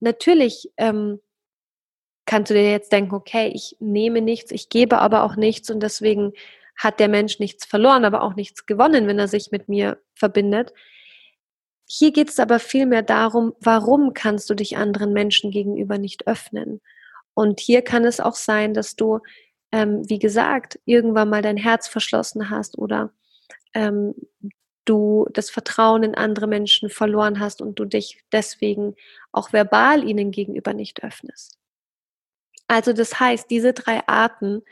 natürlich ähm, kannst du dir jetzt denken, okay, ich nehme nichts, ich gebe aber auch nichts und deswegen hat der Mensch nichts verloren, aber auch nichts gewonnen, wenn er sich mit mir verbindet. Hier geht es aber vielmehr darum, warum kannst du dich anderen Menschen gegenüber nicht öffnen? Und hier kann es auch sein, dass du, ähm, wie gesagt, irgendwann mal dein Herz verschlossen hast oder ähm, du das Vertrauen in andere Menschen verloren hast und du dich deswegen auch verbal ihnen gegenüber nicht öffnest. Also das heißt, diese drei Arten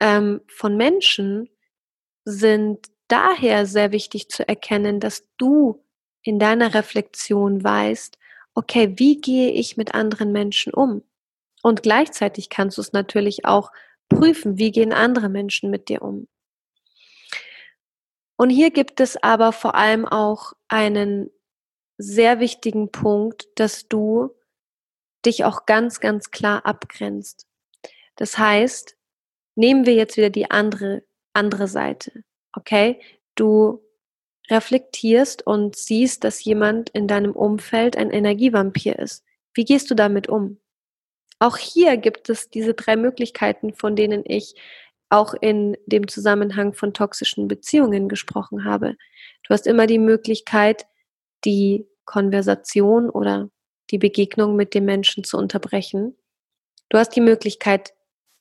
ähm, von Menschen sind daher sehr wichtig zu erkennen, dass du in deiner Reflexion weißt, okay, wie gehe ich mit anderen Menschen um? Und gleichzeitig kannst du es natürlich auch prüfen, wie gehen andere Menschen mit dir um. Und hier gibt es aber vor allem auch einen sehr wichtigen Punkt, dass du dich auch ganz, ganz klar abgrenzt. Das heißt, nehmen wir jetzt wieder die andere, andere Seite. Okay? Du reflektierst und siehst, dass jemand in deinem Umfeld ein Energievampir ist. Wie gehst du damit um? Auch hier gibt es diese drei Möglichkeiten, von denen ich auch in dem Zusammenhang von toxischen Beziehungen gesprochen habe. Du hast immer die Möglichkeit, die Konversation oder die Begegnung mit dem Menschen zu unterbrechen. Du hast die Möglichkeit,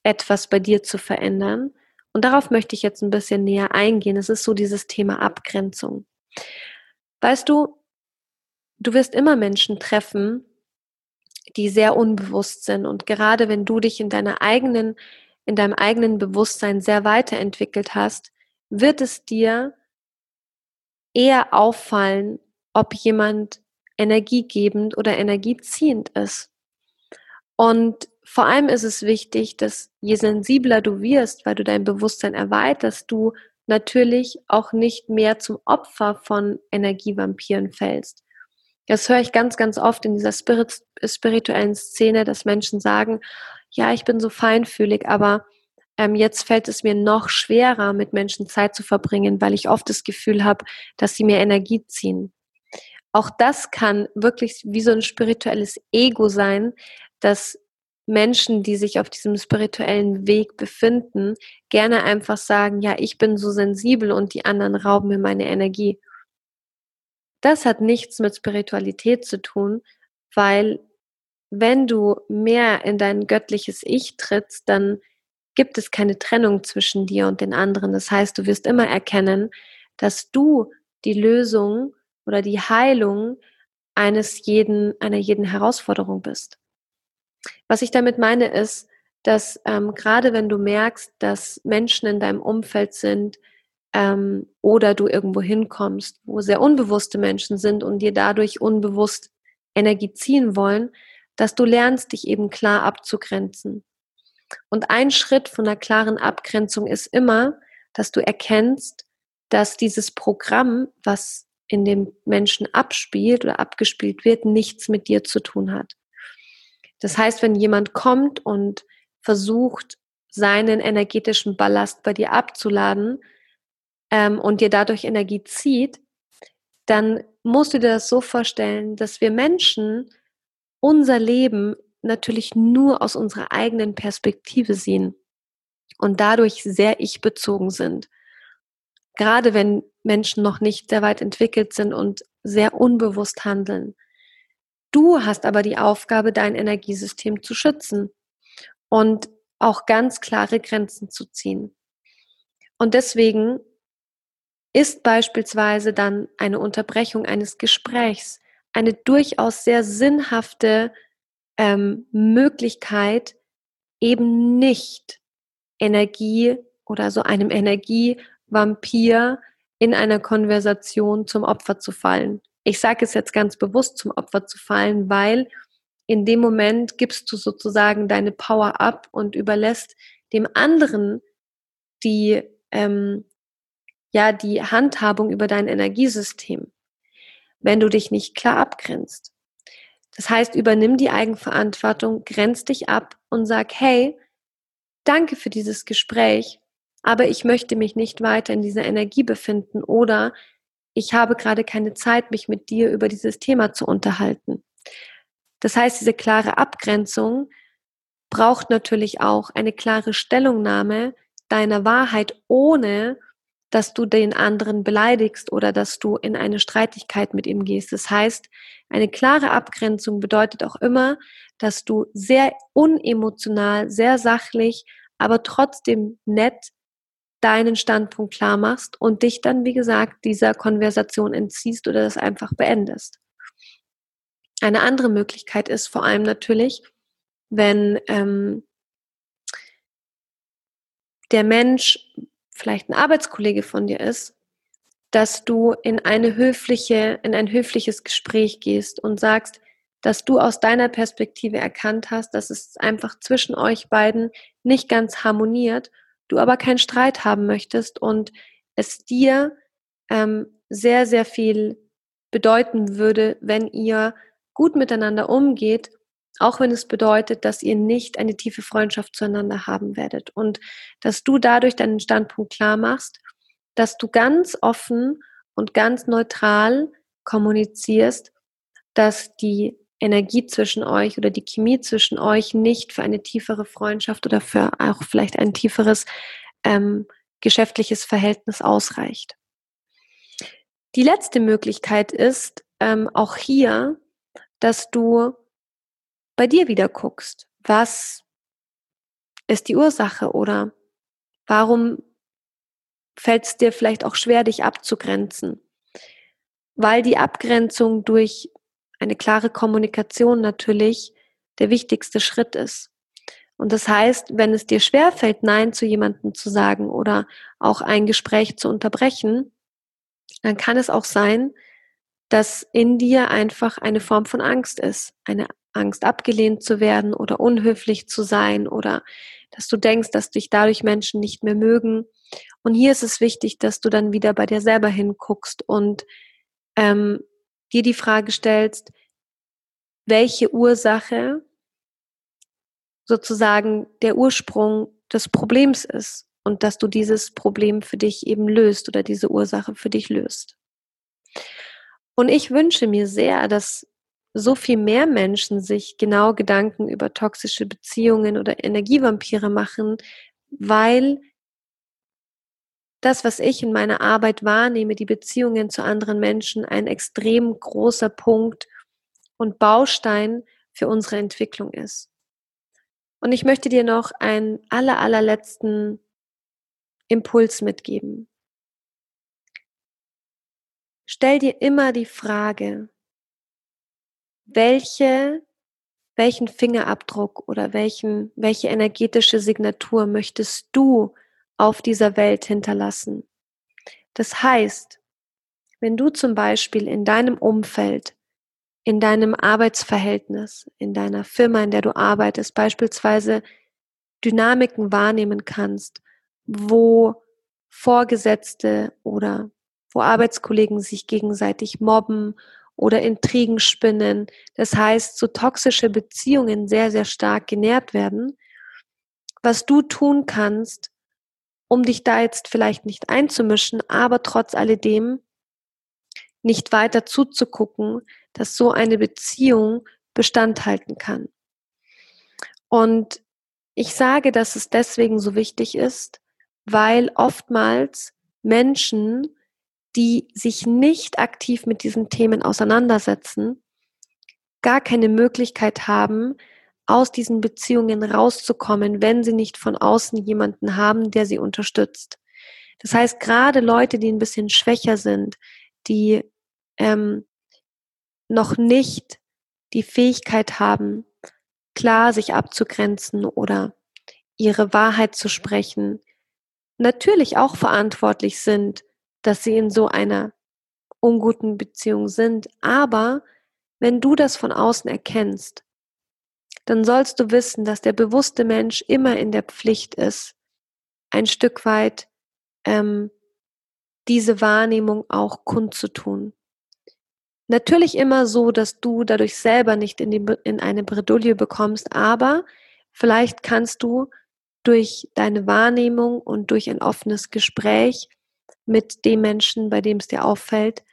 etwas bei dir zu verändern. Und darauf möchte ich jetzt ein bisschen näher eingehen. Es ist so dieses Thema Abgrenzung. Weißt du, du wirst immer Menschen treffen, die sehr unbewusst sind. Und gerade wenn du dich in deiner eigenen, in deinem eigenen Bewusstsein sehr weiterentwickelt hast, wird es dir eher auffallen, ob jemand energiegebend oder energieziehend ist. Und vor allem ist es wichtig, dass je sensibler du wirst, weil du dein Bewusstsein erweiterst, du natürlich auch nicht mehr zum Opfer von Energievampiren fällst. Das höre ich ganz, ganz oft in dieser Spirit, spirituellen Szene, dass Menschen sagen, ja, ich bin so feinfühlig, aber ähm, jetzt fällt es mir noch schwerer, mit Menschen Zeit zu verbringen, weil ich oft das Gefühl habe, dass sie mir Energie ziehen. Auch das kann wirklich wie so ein spirituelles Ego sein, dass Menschen, die sich auf diesem spirituellen Weg befinden, gerne einfach sagen, ja, ich bin so sensibel und die anderen rauben mir meine Energie. Das hat nichts mit Spiritualität zu tun, weil wenn du mehr in dein göttliches Ich trittst, dann gibt es keine Trennung zwischen dir und den anderen. Das heißt, du wirst immer erkennen, dass du die Lösung oder die Heilung eines jeden, einer jeden Herausforderung bist. Was ich damit meine ist, dass ähm, gerade wenn du merkst, dass Menschen in deinem Umfeld sind ähm, oder du irgendwo hinkommst, wo sehr unbewusste Menschen sind und dir dadurch unbewusst Energie ziehen wollen, dass du lernst, dich eben klar abzugrenzen. Und ein Schritt von einer klaren Abgrenzung ist immer, dass du erkennst, dass dieses Programm, was in dem Menschen abspielt oder abgespielt wird, nichts mit dir zu tun hat. Das heißt, wenn jemand kommt und versucht, seinen energetischen Ballast bei dir abzuladen ähm, und dir dadurch Energie zieht, dann musst du dir das so vorstellen, dass wir Menschen unser Leben natürlich nur aus unserer eigenen Perspektive sehen und dadurch sehr ich-bezogen sind. Gerade wenn Menschen noch nicht sehr weit entwickelt sind und sehr unbewusst handeln. Du hast aber die Aufgabe, dein Energiesystem zu schützen und auch ganz klare Grenzen zu ziehen. Und deswegen ist beispielsweise dann eine Unterbrechung eines Gesprächs eine durchaus sehr sinnhafte ähm, Möglichkeit, eben nicht Energie oder so einem Energievampir in einer Konversation zum Opfer zu fallen. Ich sage es jetzt ganz bewusst zum Opfer zu fallen, weil in dem Moment gibst du sozusagen deine Power ab und überlässt dem anderen die, ähm, ja, die Handhabung über dein Energiesystem, wenn du dich nicht klar abgrenzt. Das heißt, übernimm die Eigenverantwortung, grenz dich ab und sag, hey, danke für dieses Gespräch, aber ich möchte mich nicht weiter in dieser Energie befinden oder ich habe gerade keine Zeit, mich mit dir über dieses Thema zu unterhalten. Das heißt, diese klare Abgrenzung braucht natürlich auch eine klare Stellungnahme deiner Wahrheit, ohne dass du den anderen beleidigst oder dass du in eine Streitigkeit mit ihm gehst. Das heißt, eine klare Abgrenzung bedeutet auch immer, dass du sehr unemotional, sehr sachlich, aber trotzdem nett deinen Standpunkt klar machst und dich dann, wie gesagt, dieser Konversation entziehst oder das einfach beendest. Eine andere Möglichkeit ist vor allem natürlich, wenn ähm, der Mensch vielleicht ein Arbeitskollege von dir ist, dass du in eine höfliche, in ein höfliches Gespräch gehst und sagst, dass du aus deiner Perspektive erkannt hast, dass es einfach zwischen euch beiden nicht ganz harmoniert du aber keinen Streit haben möchtest und es dir ähm, sehr, sehr viel bedeuten würde, wenn ihr gut miteinander umgeht, auch wenn es bedeutet, dass ihr nicht eine tiefe Freundschaft zueinander haben werdet und dass du dadurch deinen Standpunkt klar machst, dass du ganz offen und ganz neutral kommunizierst, dass die Energie zwischen euch oder die Chemie zwischen euch nicht für eine tiefere Freundschaft oder für auch vielleicht ein tieferes ähm, geschäftliches Verhältnis ausreicht. Die letzte Möglichkeit ist ähm, auch hier, dass du bei dir wieder guckst, was ist die Ursache oder warum fällt es dir vielleicht auch schwer, dich abzugrenzen? Weil die Abgrenzung durch eine klare Kommunikation natürlich der wichtigste Schritt ist. Und das heißt, wenn es dir schwerfällt, Nein zu jemandem zu sagen oder auch ein Gespräch zu unterbrechen, dann kann es auch sein, dass in dir einfach eine Form von Angst ist. Eine Angst, abgelehnt zu werden oder unhöflich zu sein oder dass du denkst, dass dich dadurch Menschen nicht mehr mögen. Und hier ist es wichtig, dass du dann wieder bei dir selber hinguckst und ähm, dir die Frage stellst, welche Ursache sozusagen der Ursprung des Problems ist und dass du dieses Problem für dich eben löst oder diese Ursache für dich löst. Und ich wünsche mir sehr, dass so viel mehr Menschen sich genau Gedanken über toxische Beziehungen oder Energievampire machen, weil das, was ich in meiner Arbeit wahrnehme, die Beziehungen zu anderen Menschen, ein extrem großer Punkt und Baustein für unsere Entwicklung ist. Und ich möchte dir noch einen aller, allerletzten Impuls mitgeben. Stell dir immer die Frage, welche, welchen Fingerabdruck oder welchen, welche energetische Signatur möchtest du auf dieser Welt hinterlassen. Das heißt, wenn du zum Beispiel in deinem Umfeld, in deinem Arbeitsverhältnis, in deiner Firma, in der du arbeitest, beispielsweise Dynamiken wahrnehmen kannst, wo Vorgesetzte oder wo Arbeitskollegen sich gegenseitig mobben oder Intrigen spinnen. Das heißt, so toxische Beziehungen sehr, sehr stark genährt werden. Was du tun kannst, um dich da jetzt vielleicht nicht einzumischen, aber trotz alledem nicht weiter zuzugucken, dass so eine Beziehung Bestand halten kann. Und ich sage, dass es deswegen so wichtig ist, weil oftmals Menschen, die sich nicht aktiv mit diesen Themen auseinandersetzen, gar keine Möglichkeit haben, aus diesen Beziehungen rauszukommen, wenn sie nicht von außen jemanden haben, der sie unterstützt. Das heißt, gerade Leute, die ein bisschen schwächer sind, die ähm, noch nicht die Fähigkeit haben, klar sich abzugrenzen oder ihre Wahrheit zu sprechen, natürlich auch verantwortlich sind, dass sie in so einer unguten Beziehung sind. Aber wenn du das von außen erkennst, dann sollst du wissen, dass der bewusste Mensch immer in der Pflicht ist, ein Stück weit ähm, diese Wahrnehmung auch kundzutun. Natürlich immer so, dass du dadurch selber nicht in, die, in eine Bredouille bekommst, aber vielleicht kannst du durch deine Wahrnehmung und durch ein offenes Gespräch mit dem Menschen, bei dem es dir auffällt,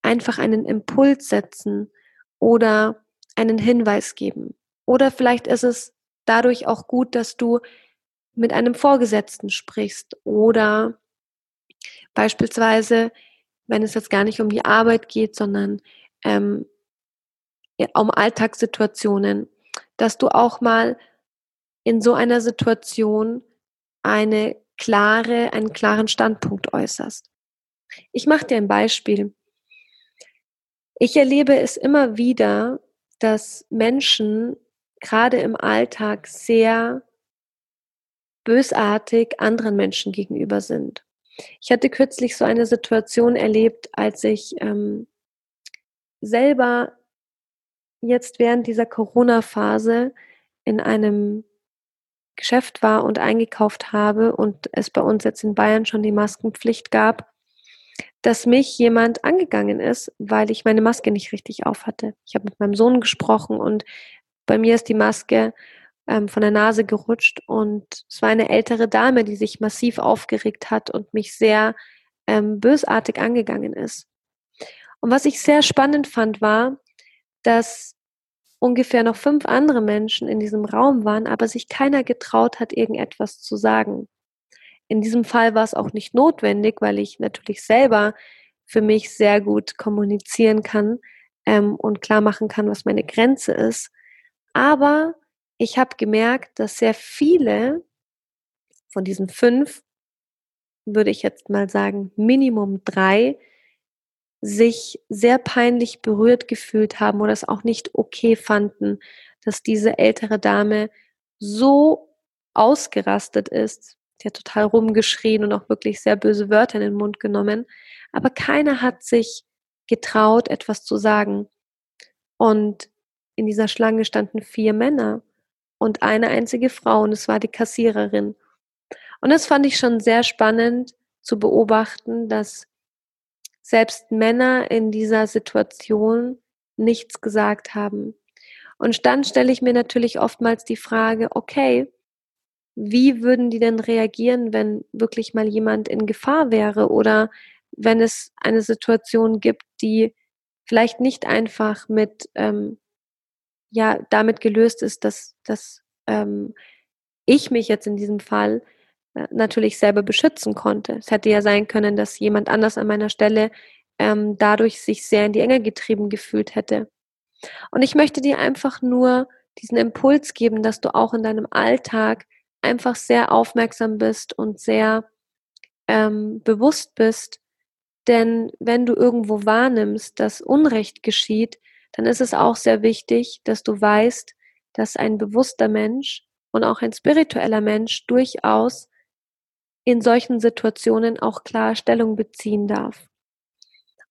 einfach einen Impuls setzen oder einen Hinweis geben. Oder vielleicht ist es dadurch auch gut, dass du mit einem Vorgesetzten sprichst oder beispielsweise, wenn es jetzt gar nicht um die Arbeit geht, sondern ähm, um Alltagssituationen, dass du auch mal in so einer Situation eine klare, einen klaren Standpunkt äußerst. Ich mache dir ein Beispiel. Ich erlebe es immer wieder, dass Menschen gerade im Alltag sehr bösartig anderen Menschen gegenüber sind. Ich hatte kürzlich so eine Situation erlebt, als ich ähm, selber jetzt während dieser Corona-Phase in einem Geschäft war und eingekauft habe und es bei uns jetzt in Bayern schon die Maskenpflicht gab, dass mich jemand angegangen ist, weil ich meine Maske nicht richtig auf hatte. Ich habe mit meinem Sohn gesprochen und bei mir ist die Maske ähm, von der Nase gerutscht und es war eine ältere Dame, die sich massiv aufgeregt hat und mich sehr ähm, bösartig angegangen ist. Und was ich sehr spannend fand, war, dass ungefähr noch fünf andere Menschen in diesem Raum waren, aber sich keiner getraut hat, irgendetwas zu sagen. In diesem Fall war es auch nicht notwendig, weil ich natürlich selber für mich sehr gut kommunizieren kann ähm, und klar machen kann, was meine Grenze ist. Aber ich habe gemerkt, dass sehr viele von diesen fünf, würde ich jetzt mal sagen, Minimum drei, sich sehr peinlich berührt gefühlt haben oder es auch nicht okay fanden, dass diese ältere Dame so ausgerastet ist. Die hat total rumgeschrien und auch wirklich sehr böse Wörter in den Mund genommen. Aber keiner hat sich getraut, etwas zu sagen. Und in dieser Schlange standen vier Männer und eine einzige Frau und es war die Kassiererin. Und das fand ich schon sehr spannend zu beobachten, dass selbst Männer in dieser Situation nichts gesagt haben. Und dann stelle ich mir natürlich oftmals die Frage, okay, wie würden die denn reagieren, wenn wirklich mal jemand in Gefahr wäre oder wenn es eine Situation gibt, die vielleicht nicht einfach mit, ähm, ja, damit gelöst ist, dass, dass ähm, ich mich jetzt in diesem Fall äh, natürlich selber beschützen konnte. Es hätte ja sein können, dass jemand anders an meiner Stelle ähm, dadurch sich sehr in die Enge getrieben gefühlt hätte. Und ich möchte dir einfach nur diesen Impuls geben, dass du auch in deinem Alltag einfach sehr aufmerksam bist und sehr ähm, bewusst bist. Denn wenn du irgendwo wahrnimmst, dass Unrecht geschieht, dann ist es auch sehr wichtig, dass du weißt, dass ein bewusster Mensch und auch ein spiritueller Mensch durchaus in solchen Situationen auch klar Stellung beziehen darf.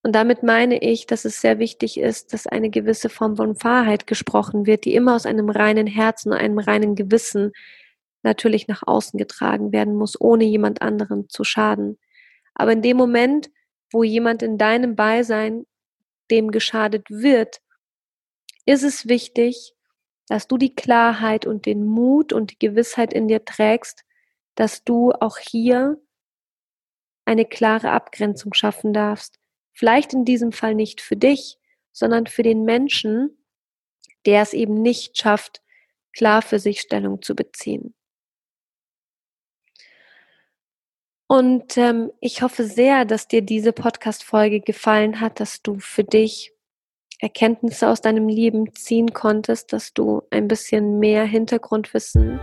Und damit meine ich, dass es sehr wichtig ist, dass eine gewisse Form von Wahrheit gesprochen wird, die immer aus einem reinen Herzen und einem reinen Gewissen natürlich nach außen getragen werden muss, ohne jemand anderen zu schaden. Aber in dem Moment, wo jemand in deinem Beisein dem geschadet wird, ist es wichtig, dass du die Klarheit und den Mut und die Gewissheit in dir trägst, dass du auch hier eine klare Abgrenzung schaffen darfst. Vielleicht in diesem Fall nicht für dich, sondern für den Menschen, der es eben nicht schafft, klar für sich Stellung zu beziehen. Und ähm, ich hoffe sehr, dass dir diese Podcast-Folge gefallen hat, dass du für dich Erkenntnisse aus deinem Leben ziehen konntest, dass du ein bisschen mehr Hintergrundwissen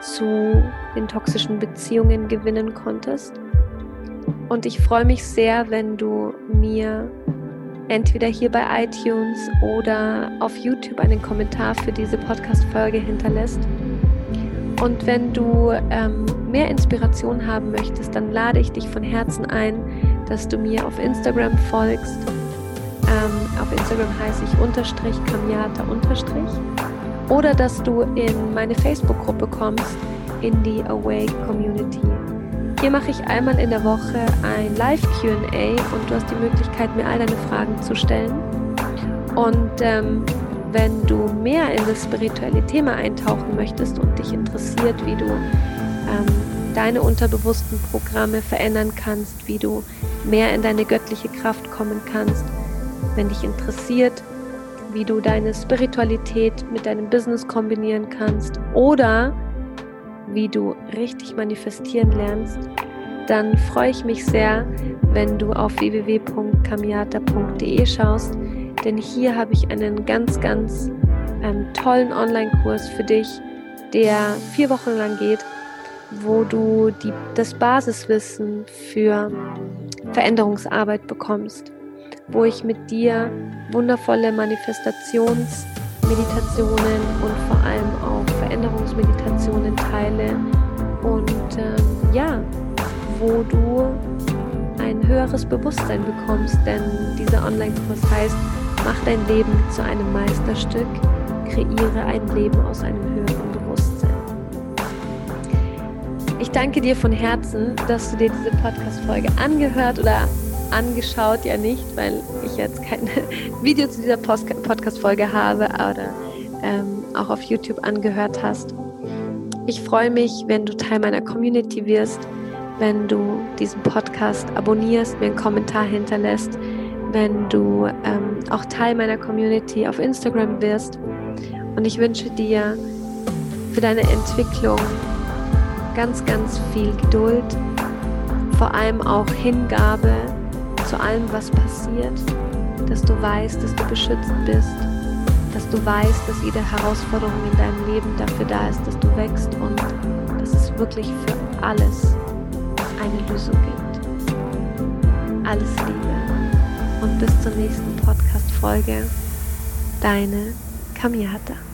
zu den toxischen Beziehungen gewinnen konntest. Und ich freue mich sehr, wenn du mir entweder hier bei iTunes oder auf YouTube einen Kommentar für diese Podcast-Folge hinterlässt. Und wenn du ähm, mehr Inspiration haben möchtest, dann lade ich dich von Herzen ein, dass du mir auf Instagram folgst. Ähm, auf Instagram heiße ich unterstrich Kamiata unterstrich. Oder dass du in meine Facebook-Gruppe kommst, in die Awake Community. Hier mache ich einmal in der Woche ein Live-QA und du hast die Möglichkeit, mir all deine Fragen zu stellen. Und ähm, wenn du mehr in das spirituelle Thema eintauchen möchtest und dich interessiert, wie du ähm, deine unterbewussten Programme verändern kannst, wie du mehr in deine göttliche Kraft kommen kannst, wenn dich interessiert, wie du deine Spiritualität mit deinem Business kombinieren kannst oder wie du richtig manifestieren lernst, dann freue ich mich sehr, wenn du auf www.kamiata.de schaust, denn hier habe ich einen ganz, ganz ähm, tollen Online-Kurs für dich, der vier Wochen lang geht, wo du die, das Basiswissen für Veränderungsarbeit bekommst, wo ich mit dir wundervolle Manifestations- Meditationen und vor allem auch Veränderungsmeditationen teile und ähm, ja, wo du ein höheres Bewusstsein bekommst, denn dieser Online-Kurs heißt, mach dein Leben zu einem Meisterstück, kreiere ein Leben aus einem höheren Bewusstsein. Ich danke dir von Herzen, dass du dir diese Podcast-Folge angehört oder angeschaut, ja nicht, weil ich jetzt kein Video zu dieser Podcast-Folge habe oder ähm, auch auf YouTube angehört hast. Ich freue mich, wenn du Teil meiner Community wirst, wenn du diesen Podcast abonnierst, mir einen Kommentar hinterlässt, wenn du ähm, auch Teil meiner Community auf Instagram wirst Und ich wünsche dir für deine Entwicklung ganz, ganz viel Geduld, vor allem auch Hingabe zu allem, was passiert, dass du weißt, dass du beschützt bist, dass du weißt, dass jede Herausforderung in deinem Leben dafür da ist, dass du wächst und dass es wirklich für alles eine Lösung gibt. Alles Liebe und bis zur nächsten Podcast-Folge. Deine Kamiata.